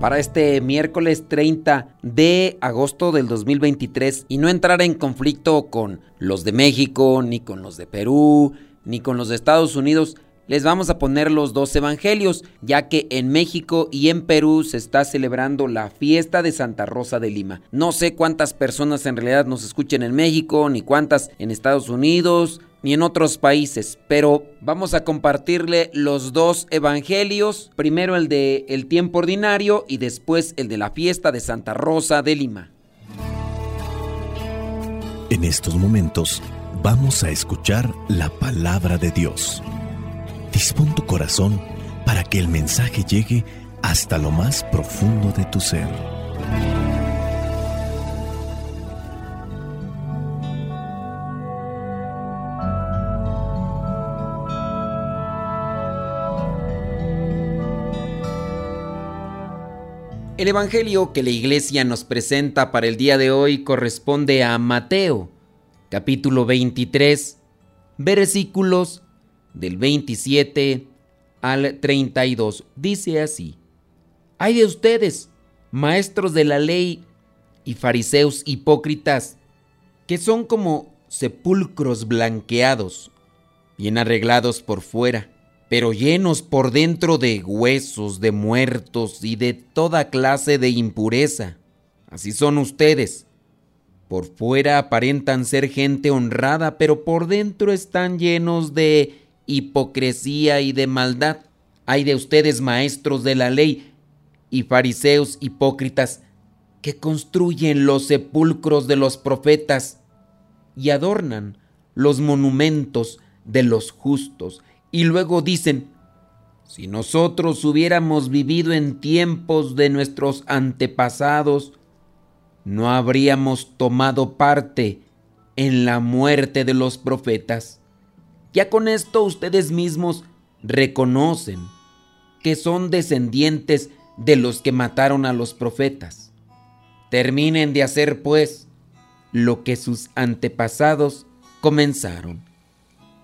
para este miércoles 30 de agosto del 2023 y no entrar en conflicto con los de México, ni con los de Perú, ni con los de Estados Unidos, les vamos a poner los dos evangelios, ya que en México y en Perú se está celebrando la fiesta de Santa Rosa de Lima. No sé cuántas personas en realidad nos escuchen en México, ni cuántas en Estados Unidos, ni en otros países, pero vamos a compartirle los dos evangelios, primero el de el tiempo ordinario y después el de la fiesta de Santa Rosa de Lima. En estos momentos vamos a escuchar la palabra de Dios. Dispón tu corazón para que el mensaje llegue hasta lo más profundo de tu ser. El Evangelio que la iglesia nos presenta para el día de hoy corresponde a Mateo, capítulo 23, versículos del 27 al 32. Dice así, hay de ustedes, maestros de la ley y fariseos hipócritas, que son como sepulcros blanqueados, bien arreglados por fuera, pero llenos por dentro de huesos, de muertos y de toda clase de impureza. Así son ustedes. Por fuera aparentan ser gente honrada, pero por dentro están llenos de hipocresía y de maldad. Hay de ustedes maestros de la ley y fariseos hipócritas que construyen los sepulcros de los profetas y adornan los monumentos de los justos y luego dicen, si nosotros hubiéramos vivido en tiempos de nuestros antepasados, no habríamos tomado parte en la muerte de los profetas. Ya con esto ustedes mismos reconocen que son descendientes de los que mataron a los profetas. Terminen de hacer pues lo que sus antepasados comenzaron.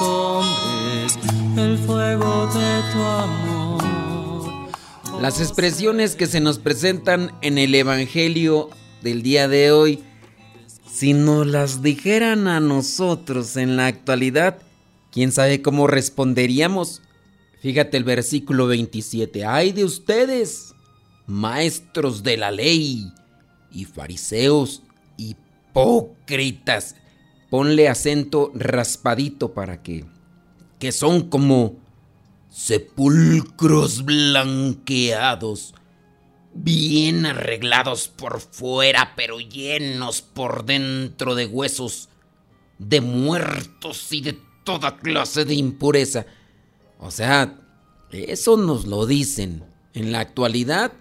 hombres el fuego de tu amor. Las expresiones que se nos presentan en el Evangelio del día de hoy, si nos las dijeran a nosotros en la actualidad, ¿Quién sabe cómo responderíamos? Fíjate el versículo 27. Ay de ustedes, maestros de la ley y fariseos hipócritas. Ponle acento raspadito para que, que son como sepulcros blanqueados, bien arreglados por fuera, pero llenos por dentro de huesos, de muertos y de toda clase de impureza. O sea, eso nos lo dicen en la actualidad.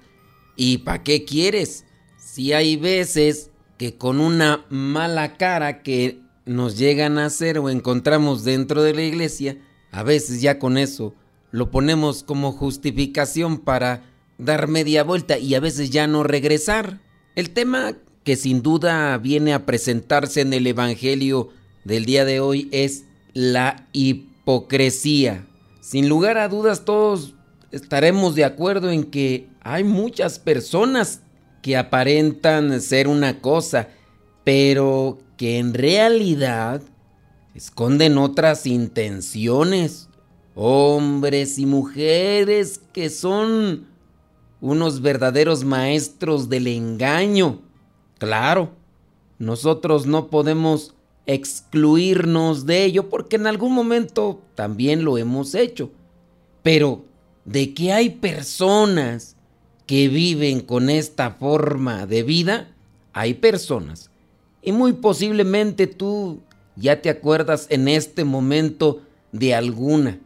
¿Y para qué quieres? Si hay veces que con una mala cara que nos llegan a hacer o encontramos dentro de la iglesia, a veces ya con eso lo ponemos como justificación para dar media vuelta y a veces ya no regresar. El tema que sin duda viene a presentarse en el Evangelio del día de hoy es la hipocresía. Sin lugar a dudas todos estaremos de acuerdo en que hay muchas personas que aparentan ser una cosa, pero que en realidad esconden otras intenciones. Hombres y mujeres que son unos verdaderos maestros del engaño. Claro, nosotros no podemos excluirnos de ello porque en algún momento también lo hemos hecho. Pero de que hay personas que viven con esta forma de vida, hay personas. Y muy posiblemente tú ya te acuerdas en este momento de alguna.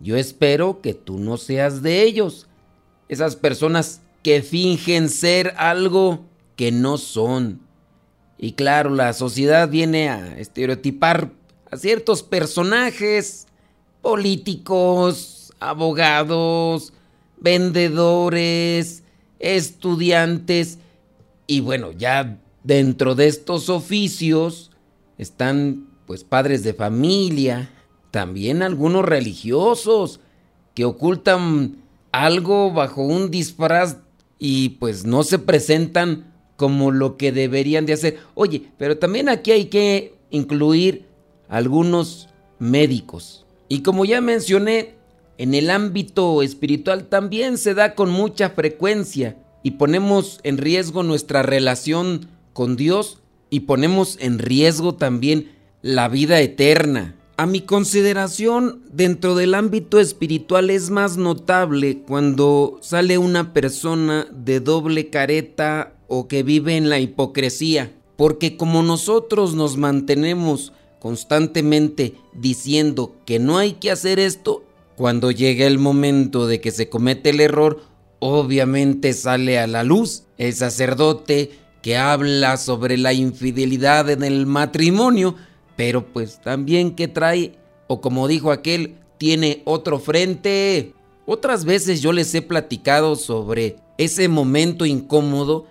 Yo espero que tú no seas de ellos. Esas personas que fingen ser algo que no son. Y claro, la sociedad viene a estereotipar a ciertos personajes políticos, abogados, vendedores, estudiantes. Y bueno, ya dentro de estos oficios están pues padres de familia, también algunos religiosos que ocultan algo bajo un disfraz y pues no se presentan como lo que deberían de hacer. Oye, pero también aquí hay que incluir algunos médicos. Y como ya mencioné, en el ámbito espiritual también se da con mucha frecuencia y ponemos en riesgo nuestra relación con Dios y ponemos en riesgo también la vida eterna. A mi consideración, dentro del ámbito espiritual es más notable cuando sale una persona de doble careta o que vive en la hipocresía, porque como nosotros nos mantenemos constantemente diciendo que no hay que hacer esto, cuando llega el momento de que se comete el error, obviamente sale a la luz el sacerdote que habla sobre la infidelidad en el matrimonio, pero pues también que trae, o como dijo aquel, tiene otro frente. Otras veces yo les he platicado sobre ese momento incómodo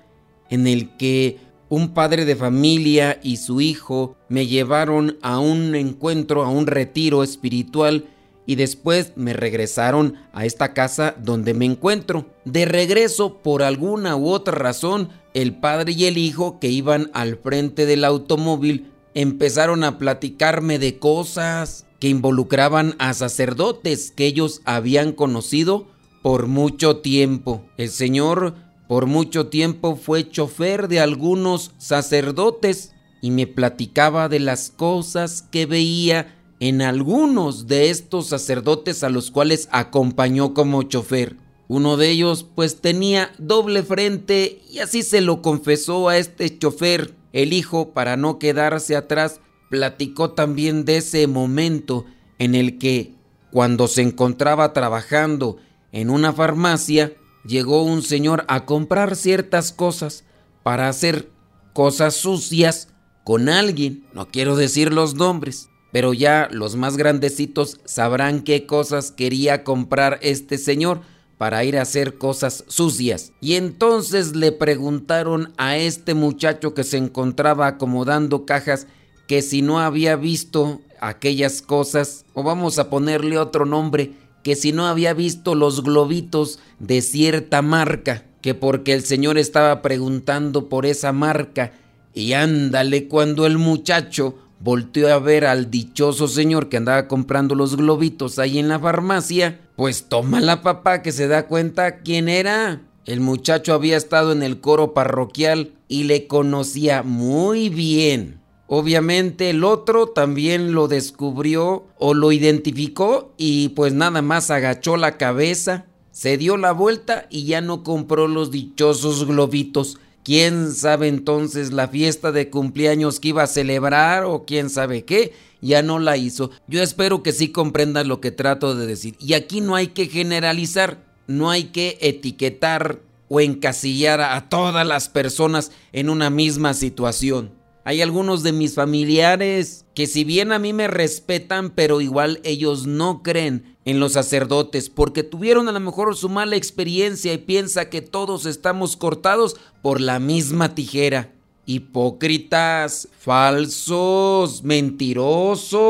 en el que un padre de familia y su hijo me llevaron a un encuentro, a un retiro espiritual y después me regresaron a esta casa donde me encuentro. De regreso, por alguna u otra razón, el padre y el hijo que iban al frente del automóvil empezaron a platicarme de cosas que involucraban a sacerdotes que ellos habían conocido por mucho tiempo. El Señor por mucho tiempo fue chofer de algunos sacerdotes y me platicaba de las cosas que veía en algunos de estos sacerdotes a los cuales acompañó como chofer. Uno de ellos pues tenía doble frente y así se lo confesó a este chofer. El hijo, para no quedarse atrás, platicó también de ese momento en el que, cuando se encontraba trabajando en una farmacia, llegó un señor a comprar ciertas cosas para hacer cosas sucias con alguien. No quiero decir los nombres, pero ya los más grandecitos sabrán qué cosas quería comprar este señor para ir a hacer cosas sucias. Y entonces le preguntaron a este muchacho que se encontraba acomodando cajas que si no había visto aquellas cosas, o vamos a ponerle otro nombre, que si no había visto los globitos de cierta marca, que porque el señor estaba preguntando por esa marca, y ándale cuando el muchacho volteó a ver al dichoso señor que andaba comprando los globitos ahí en la farmacia, pues toma la papá que se da cuenta quién era. El muchacho había estado en el coro parroquial y le conocía muy bien. Obviamente el otro también lo descubrió o lo identificó y pues nada más agachó la cabeza, se dio la vuelta y ya no compró los dichosos globitos. ¿Quién sabe entonces la fiesta de cumpleaños que iba a celebrar o quién sabe qué? Ya no la hizo. Yo espero que sí comprendan lo que trato de decir. Y aquí no hay que generalizar, no hay que etiquetar o encasillar a todas las personas en una misma situación. Hay algunos de mis familiares que si bien a mí me respetan, pero igual ellos no creen en los sacerdotes porque tuvieron a lo mejor su mala experiencia y piensa que todos estamos cortados por la misma tijera. Hipócritas, falsos, mentirosos.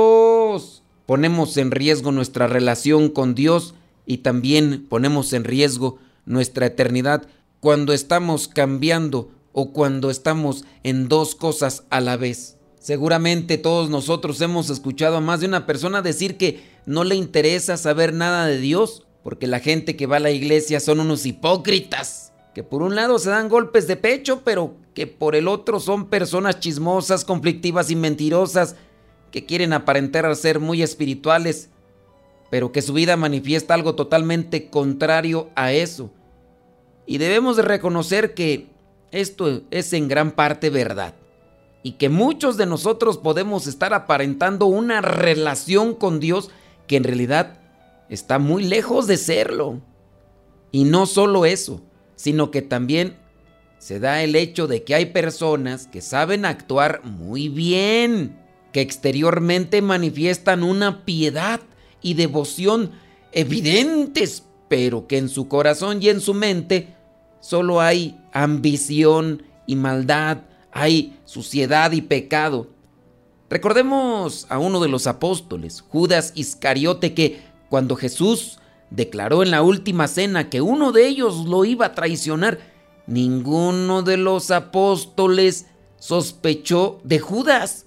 Ponemos en riesgo nuestra relación con Dios y también ponemos en riesgo nuestra eternidad cuando estamos cambiando o cuando estamos en dos cosas a la vez. Seguramente todos nosotros hemos escuchado a más de una persona decir que no le interesa saber nada de Dios porque la gente que va a la iglesia son unos hipócritas, que por un lado se dan golpes de pecho, pero que por el otro son personas chismosas, conflictivas y mentirosas, que quieren aparentar ser muy espirituales, pero que su vida manifiesta algo totalmente contrario a eso. Y debemos de reconocer que esto es en gran parte verdad. Y que muchos de nosotros podemos estar aparentando una relación con Dios que en realidad está muy lejos de serlo. Y no solo eso, sino que también se da el hecho de que hay personas que saben actuar muy bien, que exteriormente manifiestan una piedad y devoción evidentes, pero que en su corazón y en su mente solo hay ambición y maldad, hay suciedad y pecado. Recordemos a uno de los apóstoles, Judas Iscariote, que cuando Jesús declaró en la última cena que uno de ellos lo iba a traicionar, ninguno de los apóstoles sospechó de Judas,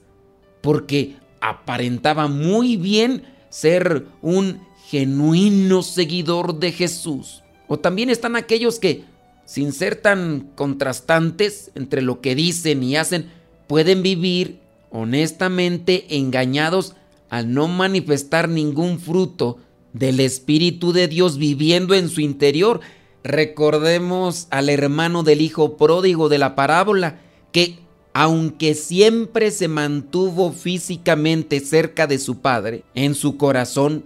porque aparentaba muy bien ser un genuino seguidor de Jesús. O también están aquellos que, sin ser tan contrastantes entre lo que dicen y hacen, pueden vivir honestamente engañados al no manifestar ningún fruto del Espíritu de Dios viviendo en su interior. Recordemos al hermano del hijo pródigo de la parábola, que aunque siempre se mantuvo físicamente cerca de su padre, en su corazón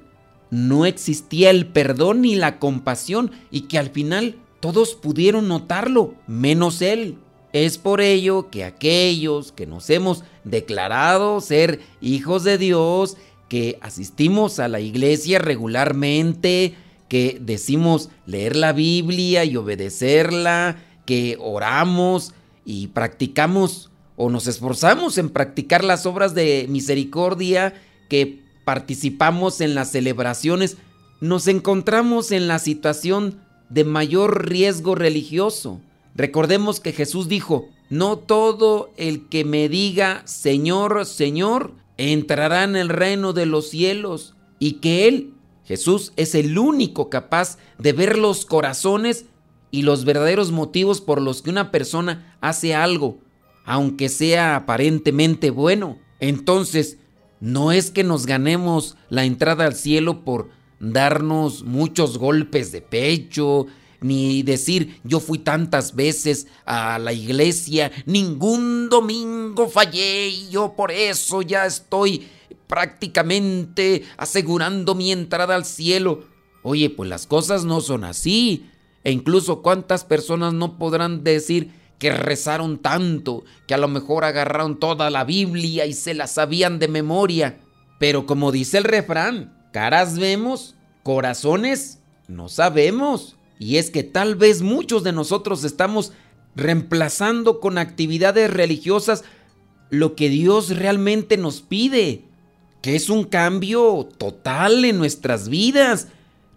no existía el perdón ni la compasión y que al final todos pudieron notarlo, menos él. Es por ello que aquellos que nos hemos declarado ser hijos de Dios que asistimos a la iglesia regularmente, que decimos leer la Biblia y obedecerla, que oramos y practicamos o nos esforzamos en practicar las obras de misericordia, que participamos en las celebraciones, nos encontramos en la situación de mayor riesgo religioso. Recordemos que Jesús dijo, no todo el que me diga Señor, Señor, entrará en el reino de los cielos y que Él, Jesús, es el único capaz de ver los corazones y los verdaderos motivos por los que una persona hace algo, aunque sea aparentemente bueno. Entonces, no es que nos ganemos la entrada al cielo por darnos muchos golpes de pecho, ni decir yo fui tantas veces a la iglesia, ningún domingo fallé y yo por eso ya estoy prácticamente asegurando mi entrada al cielo. Oye, pues las cosas no son así. E incluso cuántas personas no podrán decir que rezaron tanto, que a lo mejor agarraron toda la Biblia y se la sabían de memoria. Pero como dice el refrán, caras vemos, corazones no sabemos. Y es que tal vez muchos de nosotros estamos reemplazando con actividades religiosas lo que Dios realmente nos pide, que es un cambio total en nuestras vidas.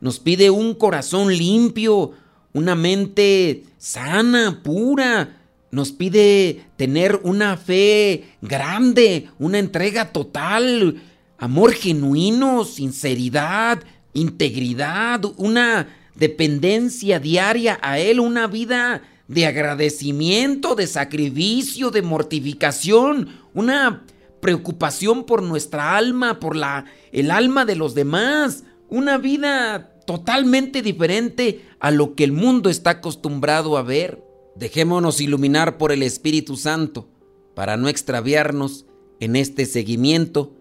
Nos pide un corazón limpio, una mente sana, pura. Nos pide tener una fe grande, una entrega total, amor genuino, sinceridad, integridad, una dependencia diaria a Él, una vida de agradecimiento, de sacrificio, de mortificación, una preocupación por nuestra alma, por la, el alma de los demás, una vida totalmente diferente a lo que el mundo está acostumbrado a ver. Dejémonos iluminar por el Espíritu Santo para no extraviarnos en este seguimiento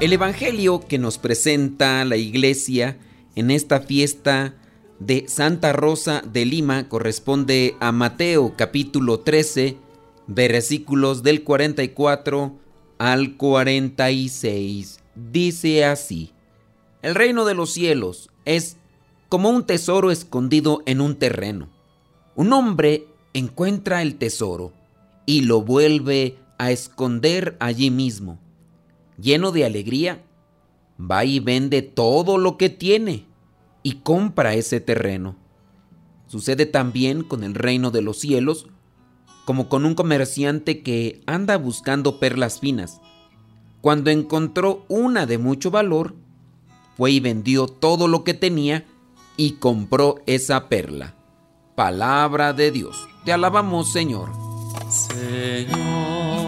El Evangelio que nos presenta la iglesia en esta fiesta de Santa Rosa de Lima corresponde a Mateo capítulo 13, versículos del 44 al 46. Dice así, El reino de los cielos es como un tesoro escondido en un terreno. Un hombre encuentra el tesoro y lo vuelve a esconder allí mismo. Lleno de alegría, va y vende todo lo que tiene y compra ese terreno. Sucede también con el reino de los cielos, como con un comerciante que anda buscando perlas finas. Cuando encontró una de mucho valor, fue y vendió todo lo que tenía y compró esa perla. Palabra de Dios. Te alabamos, Señor. Señor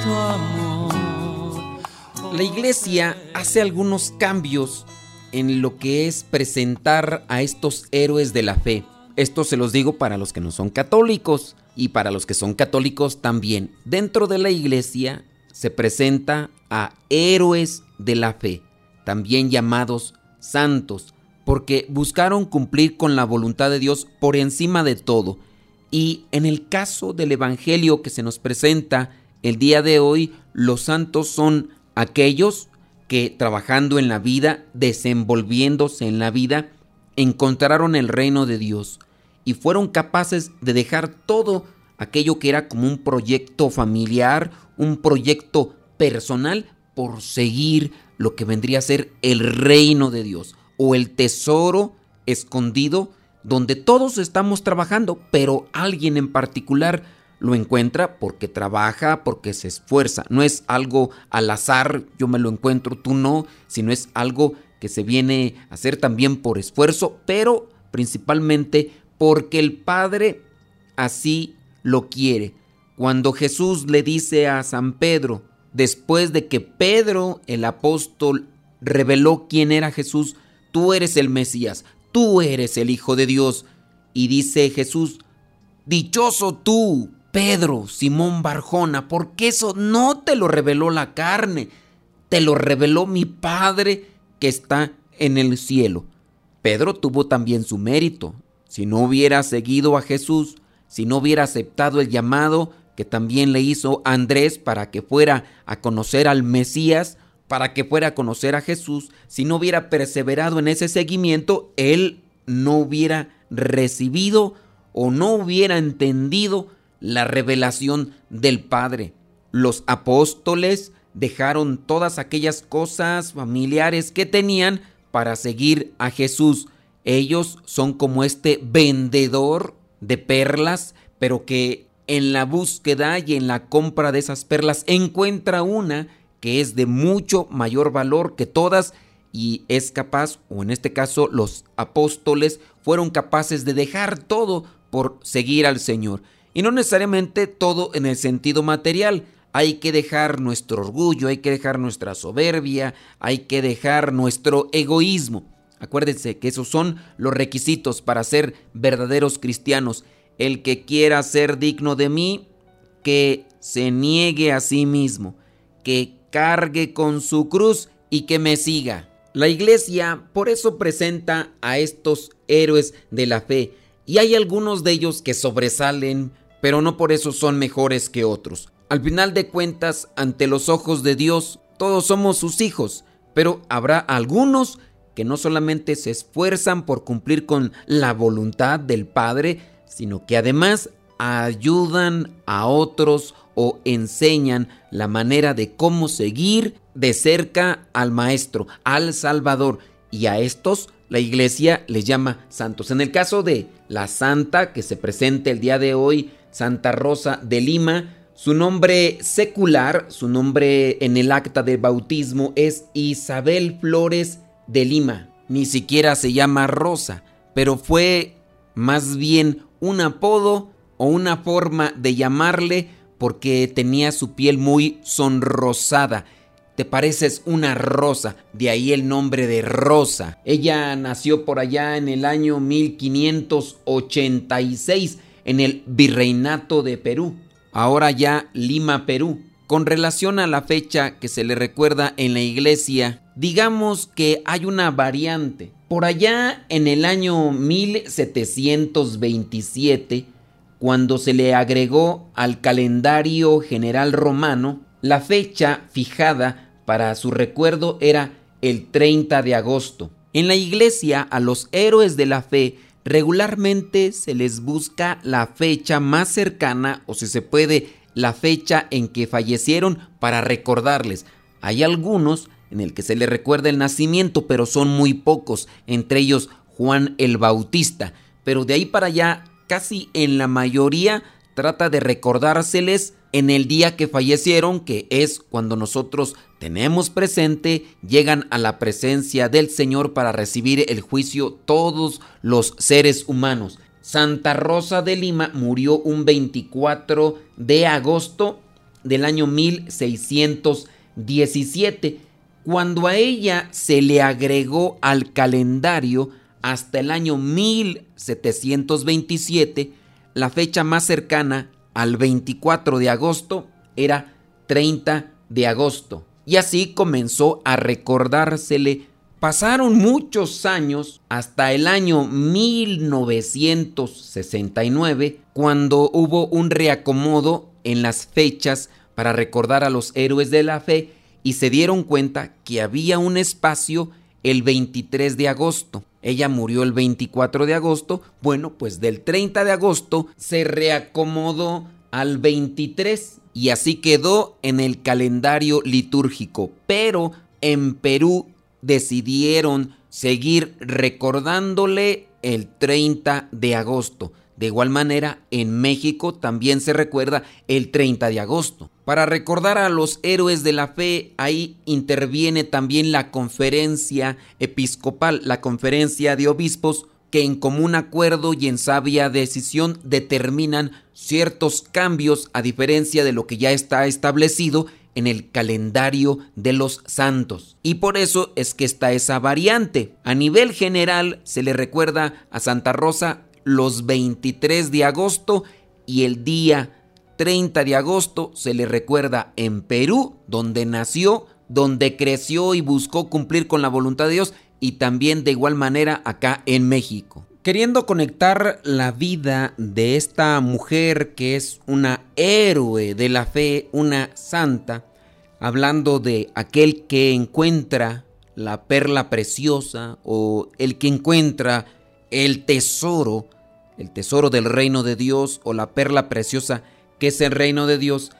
tu. La iglesia hace algunos cambios en lo que es presentar a estos héroes de la fe. Esto se los digo para los que no son católicos y para los que son católicos también. Dentro de la iglesia se presenta a héroes de la fe, también llamados santos porque buscaron cumplir con la voluntad de Dios por encima de todo. Y en el caso del Evangelio que se nos presenta el día de hoy, los santos son aquellos que trabajando en la vida, desenvolviéndose en la vida, encontraron el reino de Dios y fueron capaces de dejar todo aquello que era como un proyecto familiar, un proyecto personal, por seguir lo que vendría a ser el reino de Dios o el tesoro escondido donde todos estamos trabajando, pero alguien en particular lo encuentra porque trabaja, porque se esfuerza. No es algo al azar, yo me lo encuentro, tú no, sino es algo que se viene a hacer también por esfuerzo, pero principalmente porque el Padre así lo quiere. Cuando Jesús le dice a San Pedro, después de que Pedro el apóstol reveló quién era Jesús, tú eres el Mesías, tú eres el Hijo de Dios. Y dice Jesús, dichoso tú, Pedro, Simón Barjona, porque eso no te lo reveló la carne, te lo reveló mi Padre que está en el cielo. Pedro tuvo también su mérito. Si no hubiera seguido a Jesús, si no hubiera aceptado el llamado que también le hizo Andrés para que fuera a conocer al Mesías, para que fuera a conocer a Jesús, si no hubiera perseverado en ese seguimiento, él no hubiera recibido o no hubiera entendido la revelación del Padre. Los apóstoles dejaron todas aquellas cosas familiares que tenían para seguir a Jesús. Ellos son como este vendedor de perlas, pero que en la búsqueda y en la compra de esas perlas encuentra una que es de mucho mayor valor que todas y es capaz, o en este caso los apóstoles, fueron capaces de dejar todo por seguir al Señor. Y no necesariamente todo en el sentido material. Hay que dejar nuestro orgullo, hay que dejar nuestra soberbia, hay que dejar nuestro egoísmo. Acuérdense que esos son los requisitos para ser verdaderos cristianos. El que quiera ser digno de mí, que se niegue a sí mismo, que cargue con su cruz y que me siga. La iglesia por eso presenta a estos héroes de la fe y hay algunos de ellos que sobresalen, pero no por eso son mejores que otros. Al final de cuentas, ante los ojos de Dios, todos somos sus hijos, pero habrá algunos que no solamente se esfuerzan por cumplir con la voluntad del Padre, sino que además ayudan a otros o enseñan la manera de cómo seguir de cerca al Maestro, al Salvador, y a estos la iglesia les llama santos. En el caso de la santa que se presenta el día de hoy, Santa Rosa de Lima, su nombre secular, su nombre en el acta de bautismo es Isabel Flores de Lima. Ni siquiera se llama Rosa, pero fue más bien un apodo o una forma de llamarle porque tenía su piel muy sonrosada. Te pareces una rosa, de ahí el nombre de Rosa. Ella nació por allá en el año 1586 en el Virreinato de Perú, ahora ya Lima, Perú. Con relación a la fecha que se le recuerda en la iglesia, digamos que hay una variante. Por allá en el año 1727, cuando se le agregó al calendario general romano, la fecha fijada para su recuerdo era el 30 de agosto. En la iglesia a los héroes de la fe regularmente se les busca la fecha más cercana o si se puede la fecha en que fallecieron para recordarles. Hay algunos en el que se les recuerda el nacimiento, pero son muy pocos, entre ellos Juan el Bautista. Pero de ahí para allá, casi en la mayoría, trata de recordárseles en el día que fallecieron, que es cuando nosotros tenemos presente, llegan a la presencia del Señor para recibir el juicio todos los seres humanos. Santa Rosa de Lima murió un 24 de agosto del año 1617, cuando a ella se le agregó al calendario hasta el año 1727, la fecha más cercana al 24 de agosto era 30 de agosto. Y así comenzó a recordársele. Pasaron muchos años hasta el año 1969, cuando hubo un reacomodo en las fechas para recordar a los héroes de la fe y se dieron cuenta que había un espacio el 23 de agosto. Ella murió el 24 de agosto. Bueno, pues del 30 de agosto se reacomodó al 23 y así quedó en el calendario litúrgico. Pero en Perú decidieron seguir recordándole el 30 de agosto. De igual manera, en México también se recuerda el 30 de agosto. Para recordar a los héroes de la fe, ahí interviene también la conferencia episcopal, la conferencia de obispos, que en común acuerdo y en sabia decisión determinan ciertos cambios a diferencia de lo que ya está establecido en el calendario de los santos. Y por eso es que está esa variante. A nivel general se le recuerda a Santa Rosa los 23 de agosto y el día 30 de agosto se le recuerda en Perú, donde nació, donde creció y buscó cumplir con la voluntad de Dios y también de igual manera acá en México. Queriendo conectar la vida de esta mujer que es una héroe de la fe, una santa, hablando de aquel que encuentra la perla preciosa o el que encuentra el tesoro, el tesoro del reino de Dios o la perla preciosa que es el reino de Dios,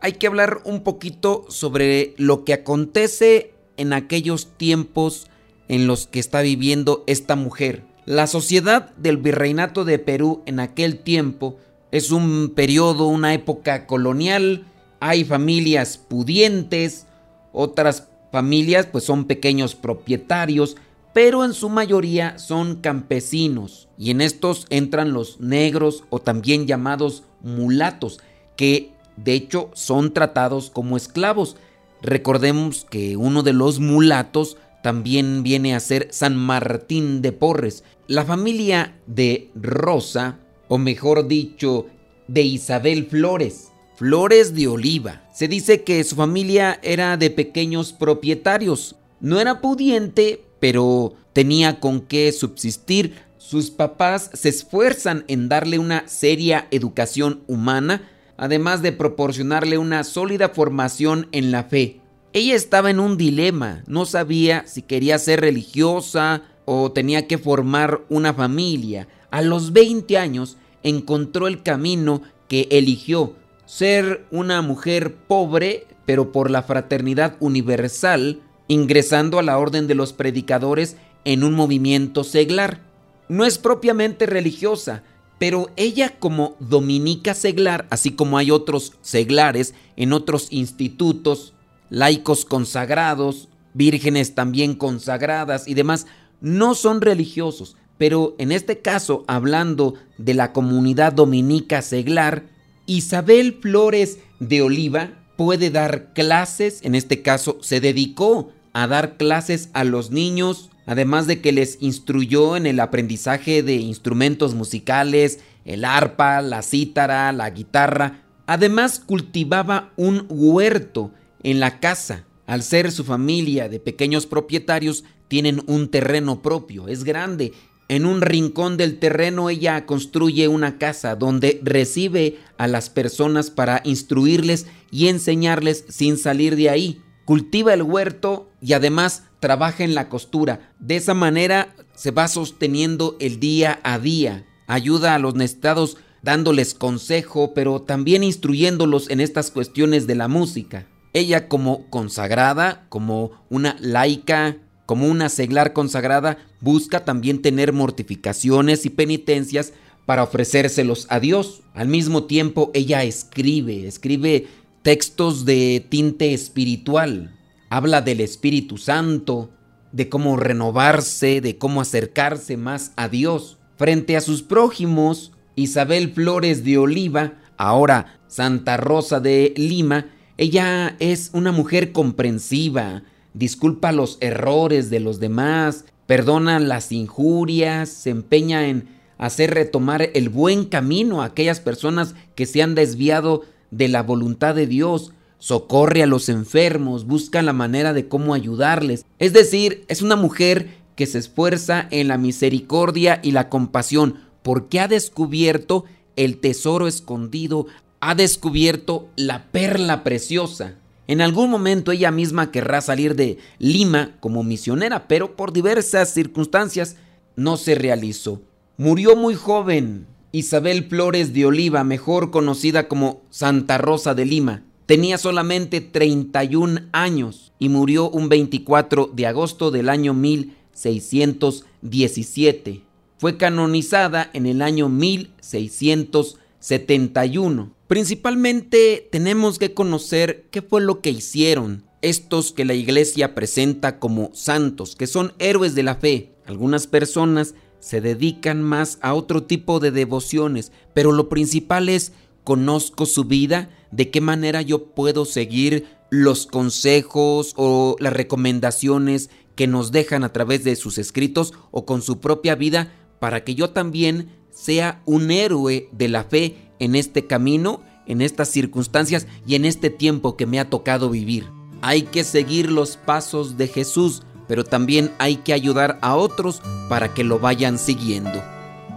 hay que hablar un poquito sobre lo que acontece en aquellos tiempos en los que está viviendo esta mujer. La sociedad del virreinato de Perú en aquel tiempo es un periodo, una época colonial, hay familias pudientes, otras familias pues son pequeños propietarios, pero en su mayoría son campesinos y en estos entran los negros o también llamados mulatos, que de hecho son tratados como esclavos. Recordemos que uno de los mulatos también viene a ser San Martín de Porres. La familia de Rosa, o mejor dicho, de Isabel Flores, Flores de Oliva. Se dice que su familia era de pequeños propietarios. No era pudiente, pero tenía con qué subsistir. Sus papás se esfuerzan en darle una seria educación humana, además de proporcionarle una sólida formación en la fe. Ella estaba en un dilema, no sabía si quería ser religiosa o tenía que formar una familia. A los 20 años encontró el camino que eligió, ser una mujer pobre, pero por la fraternidad universal, ingresando a la orden de los predicadores en un movimiento seglar. No es propiamente religiosa, pero ella como dominica seglar, así como hay otros seglares en otros institutos, laicos consagrados, vírgenes también consagradas y demás, no son religiosos, pero en este caso, hablando de la comunidad dominica seglar, Isabel Flores de Oliva puede dar clases, en este caso se dedicó a dar clases a los niños, además de que les instruyó en el aprendizaje de instrumentos musicales, el arpa, la cítara, la guitarra. Además cultivaba un huerto en la casa. Al ser su familia de pequeños propietarios, tienen un terreno propio, es grande. En un rincón del terreno ella construye una casa donde recibe a las personas para instruirles y enseñarles sin salir de ahí. Cultiva el huerto y además trabaja en la costura. De esa manera se va sosteniendo el día a día. Ayuda a los necesitados dándoles consejo, pero también instruyéndolos en estas cuestiones de la música. Ella como consagrada, como una laica, como una seglar consagrada, busca también tener mortificaciones y penitencias para ofrecérselos a Dios. Al mismo tiempo, ella escribe, escribe textos de tinte espiritual. Habla del Espíritu Santo, de cómo renovarse, de cómo acercarse más a Dios. Frente a sus prójimos, Isabel Flores de Oliva, ahora Santa Rosa de Lima, ella es una mujer comprensiva, disculpa los errores de los demás, perdona las injurias, se empeña en hacer retomar el buen camino a aquellas personas que se han desviado de la voluntad de Dios, socorre a los enfermos, busca la manera de cómo ayudarles. Es decir, es una mujer que se esfuerza en la misericordia y la compasión porque ha descubierto el tesoro escondido, ha descubierto la perla preciosa. En algún momento ella misma querrá salir de Lima como misionera, pero por diversas circunstancias no se realizó. Murió muy joven. Isabel Flores de Oliva, mejor conocida como Santa Rosa de Lima, tenía solamente 31 años y murió un 24 de agosto del año 1617. Fue canonizada en el año 1671. Principalmente tenemos que conocer qué fue lo que hicieron estos que la iglesia presenta como santos, que son héroes de la fe. Algunas personas se dedican más a otro tipo de devociones, pero lo principal es conozco su vida, de qué manera yo puedo seguir los consejos o las recomendaciones que nos dejan a través de sus escritos o con su propia vida para que yo también sea un héroe de la fe en este camino, en estas circunstancias y en este tiempo que me ha tocado vivir. Hay que seguir los pasos de Jesús, pero también hay que ayudar a otros para que lo vayan siguiendo.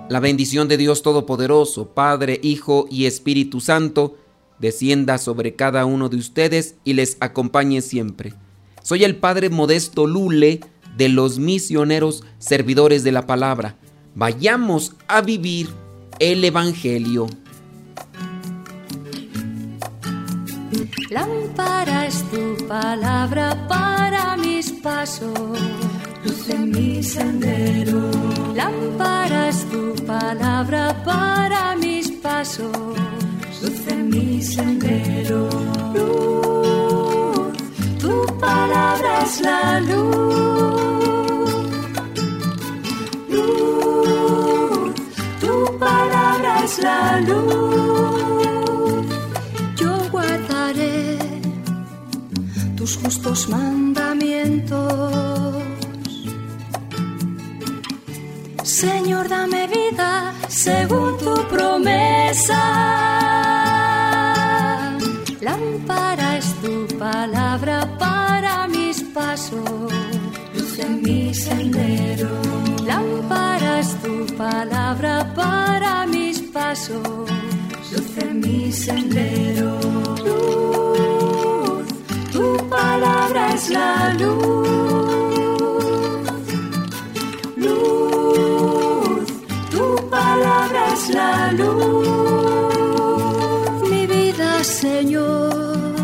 La bendición de Dios Todopoderoso, Padre, Hijo y Espíritu Santo, descienda sobre cada uno de ustedes y les acompañe siempre. Soy el Padre Modesto Lule de los misioneros servidores de la palabra. Vayamos a vivir el Evangelio. Lámpara es tu palabra para mis pasos, luz en mi sendero. Lámpara es tu palabra para mis pasos, luz en mi sendero. Luz, tu palabra es la luz. Luz, tu palabra es la luz. Justos mandamientos. Señor, dame vida según tu promesa. Lámpara es tu palabra para mis pasos, luz en mi sendero. Lámpara es tu palabra para mis pasos, luz en mi sendero. Palabra es la luz. Luz, tu palabra es la luz. Mi vida, Señor,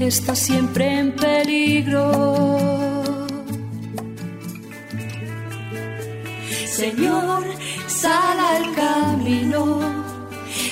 está siempre en peligro. Señor, sal al camino.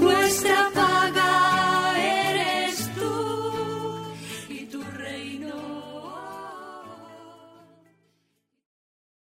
nuestra paz.